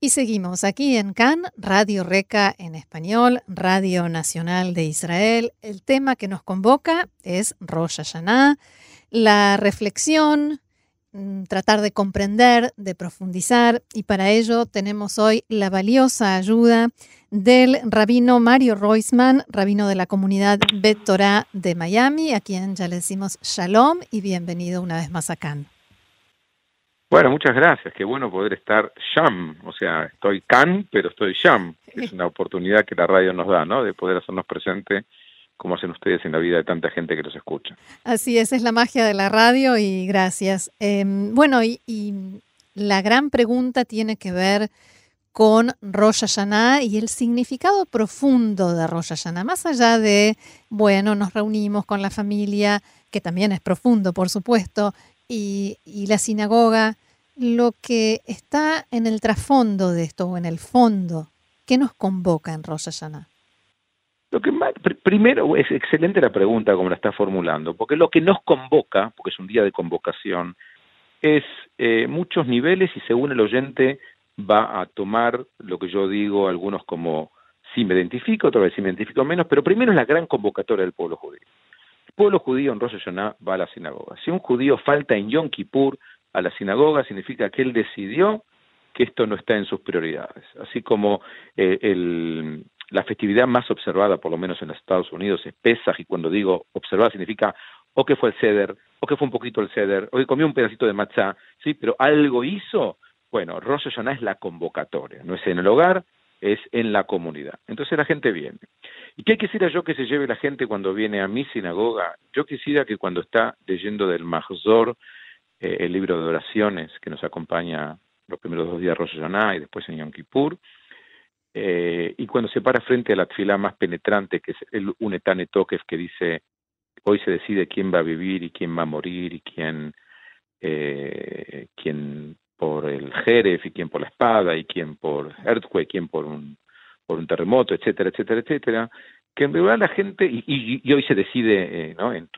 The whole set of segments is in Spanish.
Y seguimos aquí en CAN, Radio Reca en español, Radio Nacional de Israel. El tema que nos convoca es Rosh Hashanah, la reflexión, mm, tratar de comprender, de profundizar, y para ello tenemos hoy la valiosa ayuda del rabino Mario Roisman, rabino de la comunidad Bet Torah de Miami, a quien ya le decimos shalom y bienvenido una vez más a CAN. Bueno, muchas gracias. Qué bueno poder estar sham. O sea, estoy can, pero estoy sham. Es una oportunidad que la radio nos da, ¿no? De poder hacernos presente como hacen ustedes en la vida de tanta gente que los escucha. Así es, es la magia de la radio y gracias. Em, bueno, y, la gran pregunta tiene que ver con Rosh Hashanah y el significado profundo de Rosh Hashanah, más allá de, bueno, nos reunimos con la familia, que también es profundo, por supuesto, y, la sinagoga, lo que está en el trasfondo de esto, o en el fondo, ¿qué nos convoca en Rosh Hashanah? Lo que primero es excelente la pregunta como la está formulando, porque lo que nos convoca, porque es un día de convocación, es eh, muchos niveles y según el oyente va a tomar lo que yo digo, algunos como si me identifico, vez si me identifico menos, pero primero es la gran convocatoria del pueblo judío pueblo judío en Rosh Hashanah va a la sinagoga. Si un judío falta en Yom Kippur a la sinagoga, significa que él decidió que esto no está en sus prioridades. Así como eh, la festividad más observada, por lo menos en los Estados Unidos, es Pesach, y cuando digo observada significa o que fue el ceder, o que fue un poquito el ceder, o que comió un pedacito de matzá, ¿sí? Pero algo hizo. Bueno, Rosh Hashanah es la convocatoria, no es en el hogar, es en la comunidad. Entonces la gente viene. ¿Y qué quisiera yo que se lleve la gente cuando viene a mi sinagoga? Yo quisiera que cuando está leyendo del Mahzor, eh, el libro de oraciones que nos acompaña los primeros dos días de Rosh y después en Yom Kippur, eh, y cuando se para frente a la fila más penetrante, que es el Unetane Tokef, que dice, hoy se decide quién va a vivir y quién va a morir y quién, eh, quién por el Jerez y quién por la espada y quién por earthquake, quién por un, por un terremoto, etcétera, etcétera, etcétera, que en realidad la gente, y, hoy se decide eh, ¿no? en,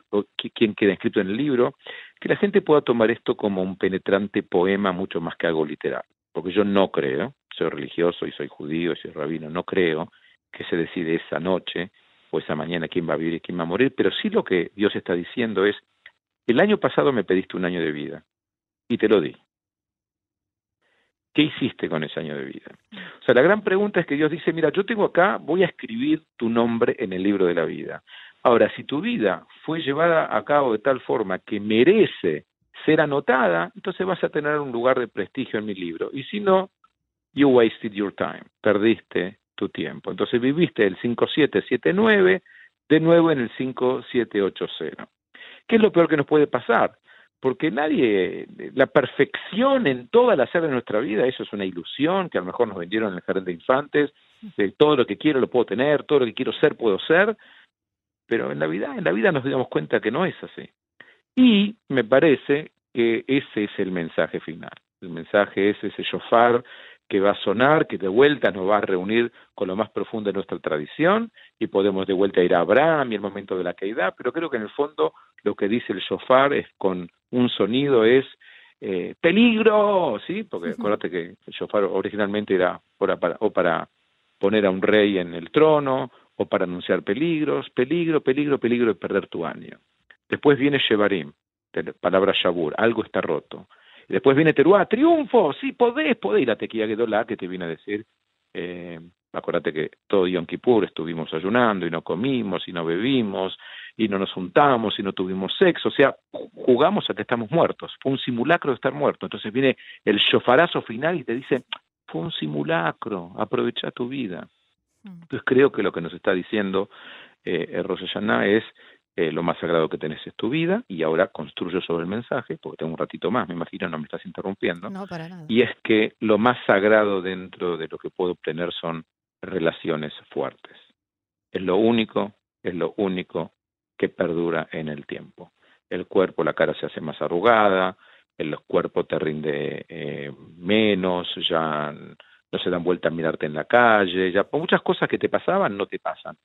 quién queda escrito en el libro, que la gente pueda tomar esto como un penetrante poema mucho más que algo literal. Porque yo no creo, soy religioso y soy judío y soy rabino, no creo que se decide esa noche o esa mañana quién va a vivir y quién va a morir, pero sí lo que Dios está diciendo es, el año pasado me pediste un año de vida y te lo di. ¿Qué hiciste con ese año de vida? O sea, la gran pregunta es que Dios dice, mira, yo tengo acá, voy a escribir tu nombre en el libro de la vida. Ahora, si tu vida fue llevada a cabo de tal forma que merece ser anotada, entonces vas a tener un lugar de prestigio en mi libro. Y si no, you wasted your time, perdiste tu tiempo. Entonces viviste el 5779 de nuevo en el 5780. ¿Qué es lo peor que nos puede pasar? Porque nadie, la perfección en toda la áreas de nuestra vida, eso es una ilusión que a lo mejor nos vendieron en el jardín de infantes, de todo lo que quiero lo puedo tener, todo lo que quiero ser puedo ser, pero en la vida, en la vida nos damos cuenta que no es así. Y me parece que ese es el mensaje final. El mensaje es ese shofar que va a sonar, que de vuelta nos va a reunir con lo más profundo de nuestra tradición y podemos de vuelta ir a Abraham y el momento de la caída, pero creo que en el fondo lo que dice el shofar es con un sonido es eh, peligro, ¿sí? Porque acuérdate que el shofar originalmente era para, o para poner a un rey en el trono o para anunciar peligros, peligro, peligro, peligro de perder tu año. Después viene Shevarim, palabra Shabur, algo está roto. Después viene Teruá, triunfo, sí, podés, podés. Y la tequila la que te viene a decir, eh, acuérdate que todo Yom Kippur estuvimos ayunando y no comimos y no bebimos y no nos juntamos y no tuvimos sexo. O sea, jugamos a que estamos muertos. Fue un simulacro de estar muerto. Entonces viene el shofarazo final y te dice, fue un simulacro, aprovecha tu vida. Mm. Entonces creo que lo que nos está diciendo eh, Rosh es eh, lo más sagrado que tenés es tu vida, y ahora construyo sobre el mensaje, porque tengo un ratito más, me imagino, no me estás interrumpiendo. No, para nada. Y es que lo más sagrado dentro de lo que puedo obtener son relaciones fuertes. Es lo único, es lo único que perdura en el tiempo. El cuerpo, la cara se hace más arrugada, el cuerpo te rinde eh, menos, ya no se dan vuelta a mirarte en la calle, ya muchas cosas que te pasaban no te pasan.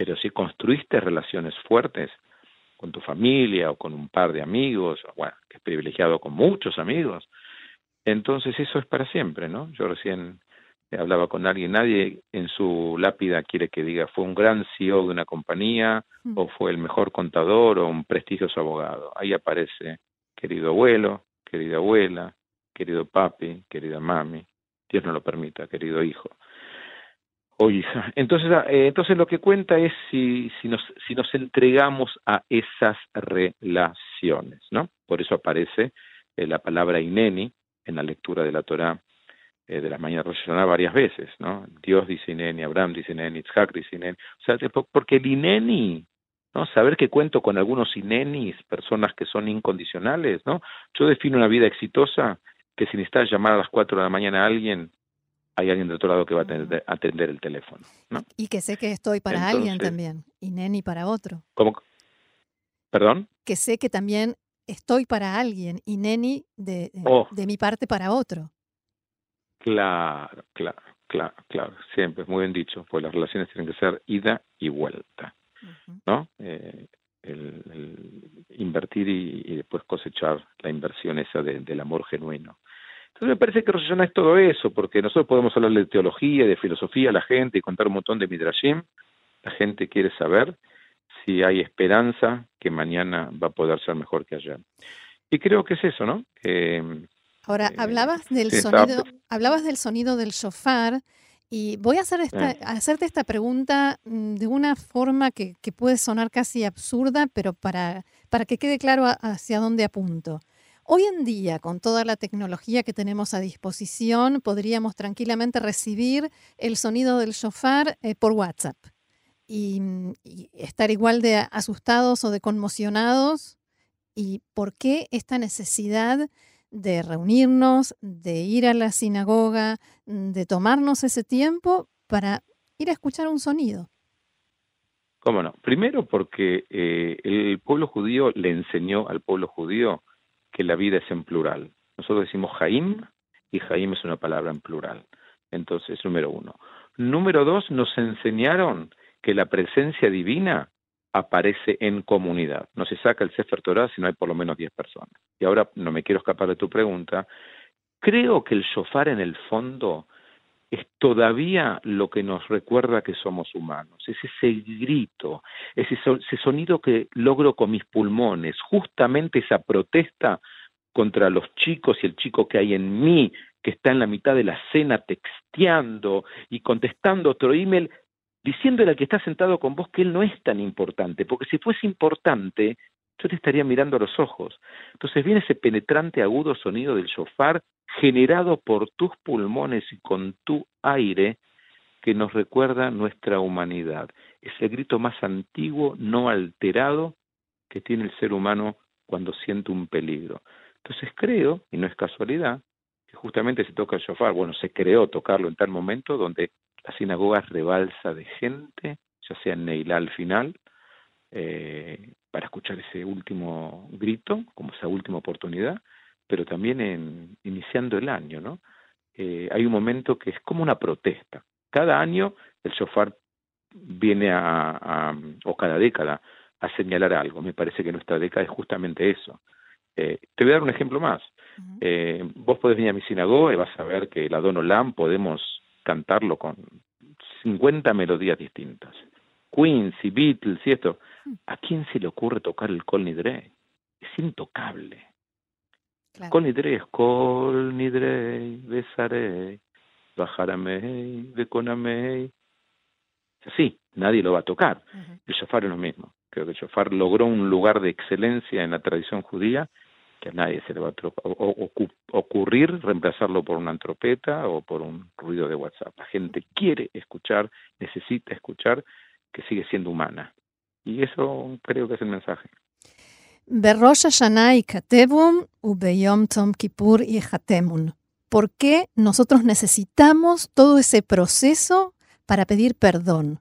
Pero si construiste relaciones fuertes con tu familia o con un par de amigos, bueno, que es privilegiado con muchos amigos, entonces eso es para siempre, ¿no? Yo recién hablaba con alguien, nadie en su lápida quiere que diga fue un gran CEO de una compañía mm. o fue el mejor contador o un prestigioso abogado. Ahí aparece querido abuelo, querida abuela, querido papi, querida mami, Dios no lo permita, querido hijo o hija. Entonces, ah, eh, entonces lo que cuenta es si, si, nos, si nos entregamos a esas relaciones, ¿no? Por eso aparece eh, la palabra ineni en la lectura de la Torá eh, de las mañanas Rosh varias veces, ¿no? Dios dice ineni, Abraham dice ineni, Isaac dice ineni. O sea, porque el ineni ¿no? Saber que cuento con algunos inenis, personas que son incondicionales, ¿no? Yo defino una vida exitosa que si necesitas llamar a las 4 de la mañana a alguien, hay alguien del otro lado que va a atender, el teléfono, ¿no? Y que sé que estoy para alguien también, y neni para otro. ¿Cómo? ¿Perdón? Que sé que también estoy para alguien y neni de, oh. de mi parte para otro. Claro, claro, claro, claro, siempre, muy bien dicho, pues las relaciones tienen que ser ida y vuelta. ¿no? Eh, el, invertir y, después cosechar la inversión esa del amor genuino. Entonces me parece que Rosh es todo eso, porque nosotros podemos hablar de teología, de filosofía a la gente y contar un montón de midrashim. La gente quiere saber si hay esperanza que mañana va a poder ser mejor que ayer. Y creo que es eso, ¿no? Ahora, eh, hablabas del sonido, hablabas del sonido del shofar y voy a, hacer esta, hacerte esta pregunta mm, de una forma que, puede sonar casi absurda, pero para, para que quede claro hacia dónde apunto. Hoy en día, con toda la tecnología que tenemos a disposición, podríamos tranquilamente recibir el sonido del shofar eh, por WhatsApp y, mm, y, estar igual de asustados o de conmocionados. ¿Y por qué esta necesidad de reunirnos, de ir a la sinagoga, mm, de tomarnos ese tiempo para ir a escuchar un sonido. ¿Cómo no? Primero porque eh, el pueblo judío le enseñó al pueblo judío que la vida es en plural. Nosotros decimos Jaim y Jaim es una palabra en plural. Entonces, número uno. Número dos, nos enseñaron que la presencia divina aparece en comunidad. No se saca el Sefer Torah si no hay por lo menos 10 personas. Y ahora no me quiero escapar de tu pregunta. Creo que el shofar en el fondo es todavía lo que nos recuerda que somos humanos. Es ese grito, ese, sonido que logro con mis pulmones, justamente esa protesta contra los chicos y el chico que hay en mí, que está en la mitad de la cena texteando y contestando otro email diciéndole al que está sentado con vos que él no es tan importante, porque si fuese importante, yo te estaría mirando a los ojos. Entonces viene ese penetrante agudo sonido del shofar generado por tus pulmones y con tu aire que nos recuerda nuestra humanidad. Es el grito más antiguo, no alterado, que tiene el ser humano cuando siente un peligro. Entonces creo, y no es casualidad, que justamente se toca el shofar, bueno, se creó tocarlo en tal momento donde la sinagoga rebalsa de gente, ya sea en Neilá al final, eh, para escuchar ese último grito, como esa última oportunidad, pero también en, iniciando el año, ¿no? Eh, hay un momento que es como una protesta. Cada año el shofar viene a, o cada década, a señalar algo. Me parece que nuestra década es justamente eso. Eh, te voy a dar un ejemplo más. vos podés venir a mi sinagoga y vas a ver que la Don Olam podemos cantarlo con 50 melodías distintas. Queens y Beatles y esto. ¿A quién se le ocurre tocar el Col Nidre? Es intocable. Claro. Nidre es Col Nidre, besaré, bajaramei, deconamei. Así, nadie lo va a tocar. El shofar es lo mismo. Creo que el shofar logró un lugar de excelencia en la tradición judía que a nadie se le va a ocurrir reemplazarlo por una trompeta o por un ruido de WhatsApp. La gente quiere escuchar, necesita escuchar que sigue siendo humana. Y eso creo que es el mensaje. ¿Por qué nosotros necesitamos todo ese proceso para pedir perdón?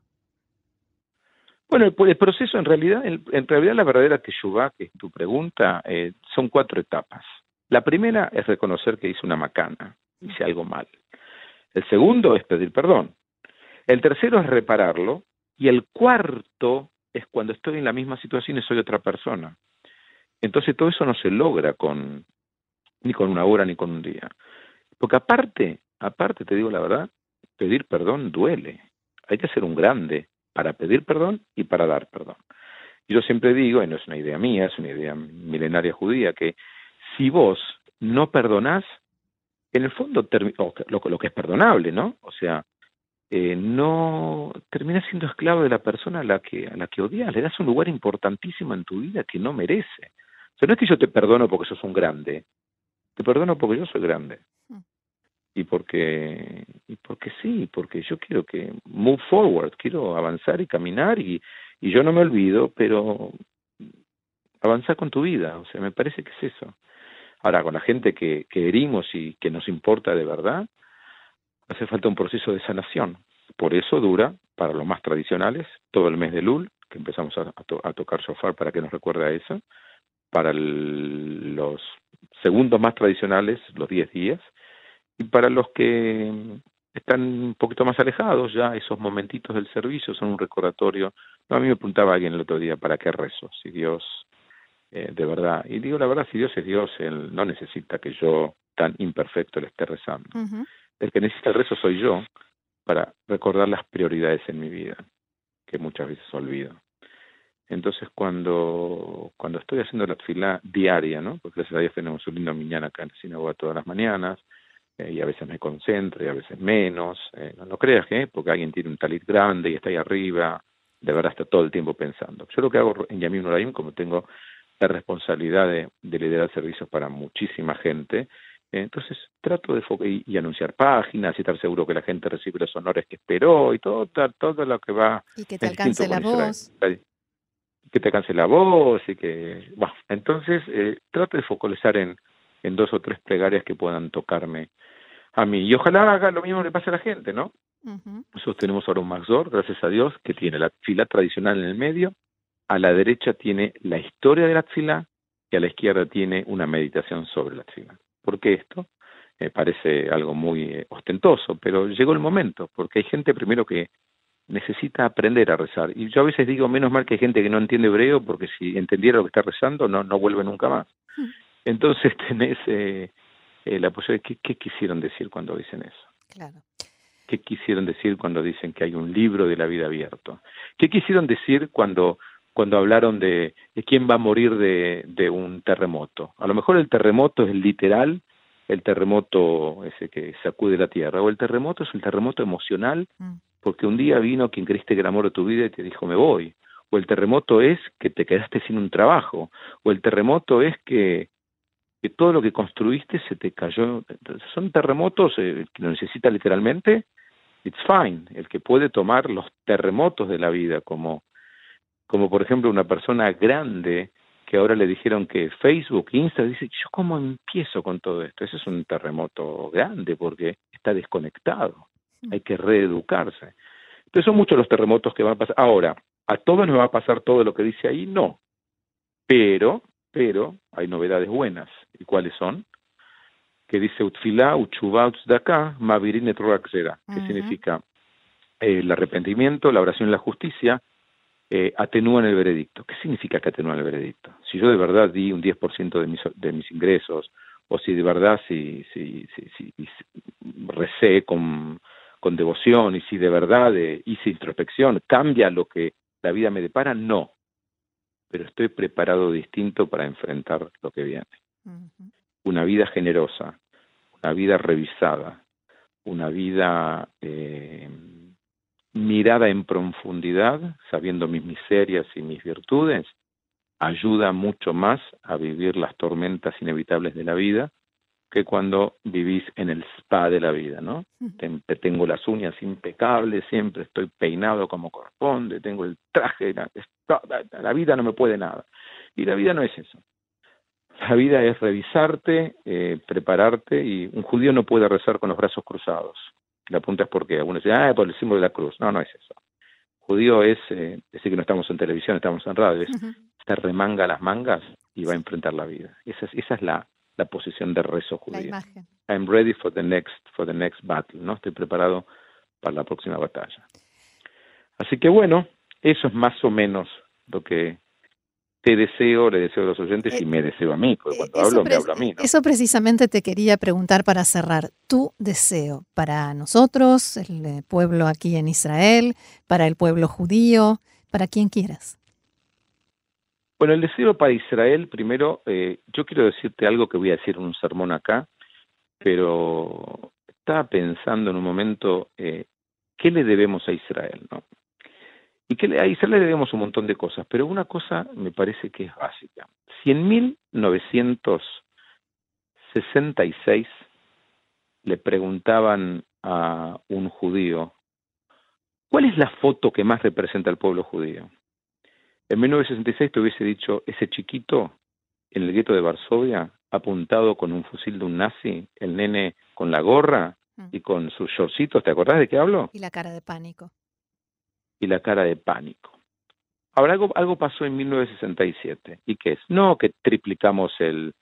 Bueno, el, proceso en realidad, en realidad la verdadera Teshuvah, que es tu pregunta, eh, son cuatro etapas. La primera es reconocer que hice una macana, hice algo mal. El segundo es pedir perdón. El tercero es repararlo. Y el cuarto es cuando estoy en la misma situación y soy otra persona. Entonces todo eso no se logra con ni con una hora ni con un día. Porque aparte, aparte te digo la verdad, pedir perdón duele. Hay que ser un grande para pedir perdón y para dar perdón. Y yo siempre digo, y no es una idea mía, es una idea milenaria judía, que si vos no perdonás, en el fondo, lo, lo, que es perdonable, ¿no? O sea, eh, no terminas siendo esclavo de la persona a la que a la que odias, le das un lugar importantísimo en tu vida que no merece. Sea, no es que yo te perdono porque sos un grande, te perdono porque yo soy grande. Mm. Y porque, y porque sí, porque yo quiero que move forward, quiero avanzar y caminar y, y yo no me olvido, pero avanzar con tu vida, o sea, me parece que es eso. Ahora, con la gente que, que herimos y que nos importa de verdad, hace falta un proceso de sanación. Por eso dura, para los más tradicionales, todo el mes de Lul, que empezamos a, tocar shofar para que nos recuerde a eso, para los segundos más tradicionales, los 10 días, y para los que están un poquito más alejados ya, esos momentitos del servicio son un recordatorio. No, a mí me preguntaba alguien el otro día, ¿para qué rezo? Si Dios eh, de verdad. Y digo la verdad, si Dios es Dios, Él no necesita que yo tan imperfecto le esté rezando. El que necesita el rezo soy yo para recordar las prioridades en mi vida, que muchas veces olvido. Entonces cuando, cuando estoy haciendo la fila diaria, ¿no? porque gracias a Dios tenemos un lindo mañana acá en la sinagoga todas las mañanas, eh, y a veces me concentro y a veces menos, eh, no, creas que porque alguien tiene un talit grande y está ahí arriba, de verdad está todo el tiempo pensando. Yo lo que hago en Yamim Noraim, como tengo la responsabilidad de, liderar servicios para muchísima gente. Entonces trato de y, y, anunciar páginas y estar seguro que la gente recibe los honores que esperó y todo, todo lo que va. Y que te alcance la voz. Que te alcance la voz y que. Bueno, entonces eh, trato de focalizar en, en dos o tres plegarias que puedan tocarme a mí. Y ojalá haga lo mismo que pase a la gente, ¿no? Nosotros tenemos ahora un Maxor, gracias a Dios, que tiene la fila tradicional en el medio, a la derecha tiene la historia de la tzila y a la izquierda tiene una meditación sobre la tzila. ¿Por qué esto? Me parece algo muy eh, ostentoso, pero llegó el momento, porque hay gente primero que necesita aprender a rezar. Y yo a veces digo, menos mal que hay gente que no entiende hebreo, porque si entendiera lo que está rezando, no, no vuelve nunca más. Hmm. Entonces tenés eh, eh, la posibilidad, ¿qué, ¿qué quisieron decir cuando dicen eso? Claro. ¿Qué quisieron decir cuando dicen que hay un libro de la vida abierto? ¿Qué quisieron decir cuando cuando hablaron de, quién va a morir de, de, un terremoto. A lo mejor el terremoto es literal, el terremoto ese que sacude la tierra, o el terremoto es un terremoto emocional, mm. Porque un día vino quien creíste que era amor de tu vida y te dijo me voy. O el terremoto es que te quedaste sin un trabajo, o el terremoto es que, que todo lo que construiste se te cayó. Son terremotos eh, que lo necesita literalmente, it's fine. El que puede tomar los terremotos de la vida como como por ejemplo una persona grande que ahora le dijeron que Facebook, Instagram, dice, yo cómo empiezo con todo esto. Ese es un terremoto grande porque está desconectado. Hay que reeducarse. Entonces son muchos los terremotos que van a pasar. Ahora, ¿a todos nos va a pasar todo lo que dice ahí? No. Pero, pero hay novedades buenas. ¿Y cuáles son? Que dice Utfilá, Uchubá, Utzdaka, Mavirin que significa eh, el arrepentimiento, la oración y la justicia, eh, atenúan el veredicto. ¿Qué significa que atenúan el veredicto? Si yo de verdad di un 10% de mis, de mis ingresos, o si de verdad si, si, si, recé con, con, devoción y si de verdad eh, hice introspección, ¿cambia lo que la vida me depara? No. Pero estoy preparado distinto para enfrentar lo que viene. Una vida generosa, una vida revisada, una vida eh, mirada en profundidad, sabiendo mis miserias y mis virtudes, ayuda mucho más a vivir las tormentas inevitables de la vida que cuando vivís en el spa de la vida, ¿no? Tengo las uñas impecables, siempre estoy peinado como corresponde, tengo el traje, la, la vida no me puede nada. Y la vida no es eso. La vida es revisarte, eh, prepararte, y un judío no puede rezar con los brazos cruzados. La pregunta es por qué. Algunos dicen, ah, por el símbolo de la cruz. No, no es eso. Judío es eh, decir que no estamos en televisión, estamos en radio. Es estar remanga las mangas y va a enfrentar la vida. Esa es, esa es la, la posición de rezo judío. I'm ready for the next for the next battle, ¿no? Estoy preparado para la próxima batalla. Así que bueno, eso es más o menos lo que te deseo, le deseo a los oyentes y eh, me deseo a mí, porque cuando hablo me hablo a mí. Eso precisamente te quería preguntar para cerrar. Tu deseo para nosotros, el eh, pueblo aquí en Israel, para el pueblo judío, para quien quieras. Bueno, el deseo para Israel, primero, eh, yo quiero decirte algo que voy a decir en un sermón acá, pero estaba pensando en un momento, eh, ¿qué le debemos a Israel? ¿no? Y que a Israel le debemos un montón de cosas, pero una cosa me parece que es básica. Si en 1966 le preguntaban a un judío, ¿cuál es la foto que más representa al pueblo judío? En 1966 te hubiese dicho, ese chiquito en el gueto de Varsovia, apuntado con un fusil de un nazi, el nene con la gorra mm. y con sus shortcitos, ¿te acordás de qué hablo? Y la cara de pánico. Y la cara de pánico. Ahora, algo, algo pasó en 1967. ¿Y qué es? No que triplicamos el,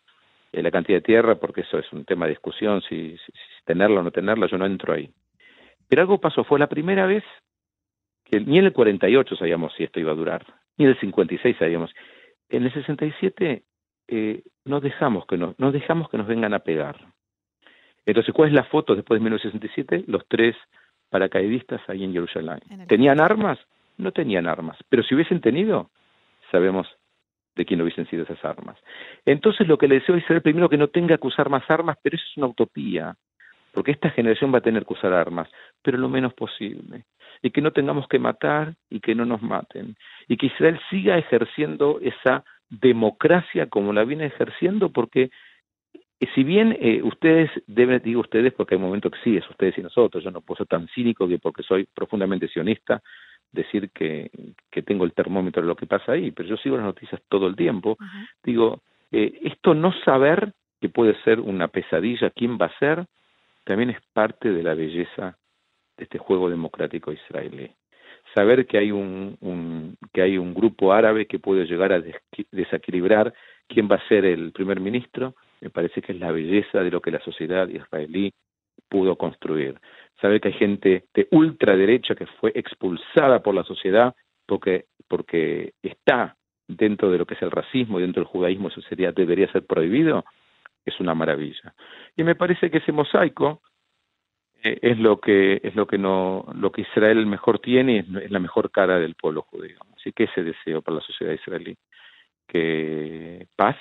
eh, la cantidad de tierra, porque eso es un tema de discusión, si, si, tenerla o no tenerla, yo no entro ahí. Pero algo pasó, fue la primera vez que ni en el 48 sabíamos si esto iba a durar ni en el 56 sabíamos. En el 67 eh, no dejamos que nos, no dejamos que nos vengan a pegar. Entonces, ¿cuál es la foto después de 1967? Los tres paracaidistas ahí en Jerusalén. ¿Tenían armas? No tenían armas, pero si hubiesen tenido, sabemos de quién hubiesen sido esas armas. Entonces lo que le deseo es ser primero que no tenga que usar más armas, pero eso es una utopía, porque esta generación va a tener que usar armas, pero lo menos posible. Y que no tengamos que matar y que no nos maten, y que Israel siga ejerciendo esa democracia como la viene ejerciendo, porque eh, si bien eh, ustedes deben, digo ustedes porque hay momentos que sí, es ustedes y nosotros, yo no puedo ser tan cínico que porque soy profundamente sionista, decir que, que tengo el termómetro de lo que pasa ahí, pero yo sigo las noticias todo el tiempo, digo, eh, esto no saber que puede ser una pesadilla, quién va a ser, también es parte de la belleza de este juego democrático israelí. Saber que hay un, que hay un grupo árabe que puede llegar a desequilibrar quién va a ser el primer ministro, me parece que es la belleza de lo que la sociedad israelí pudo construir. Saber que hay gente de ultraderecha que fue expulsada por la sociedad porque, porque está dentro de lo que es el racismo dentro del judaísmo eso sería, debería ser prohibido, es una maravilla. Y me parece que ese mosaico eh, es lo que es lo que no lo que Israel mejor tiene y es, la mejor cara del pueblo judío así que ese deseo para la sociedad israelí que paz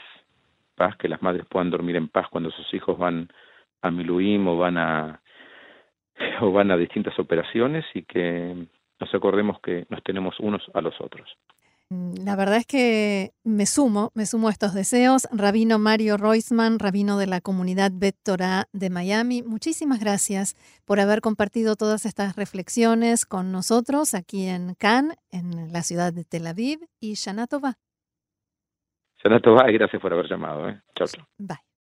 paz que las madres puedan dormir en paz cuando sus hijos van a Miluim o van a o van a distintas operaciones y que nos acordemos que nos tenemos unos a los otros la verdad es que me sumo, me sumo a estos deseos. Rabino Mario Roisman, rabino de la comunidad Bet Torah de Miami, muchísimas gracias por haber compartido todas estas reflexiones con nosotros aquí en Cannes, en la ciudad de Tel Aviv. Y Shana Tova y gracias por haber llamado. ¿eh? Chao, chao. Bye.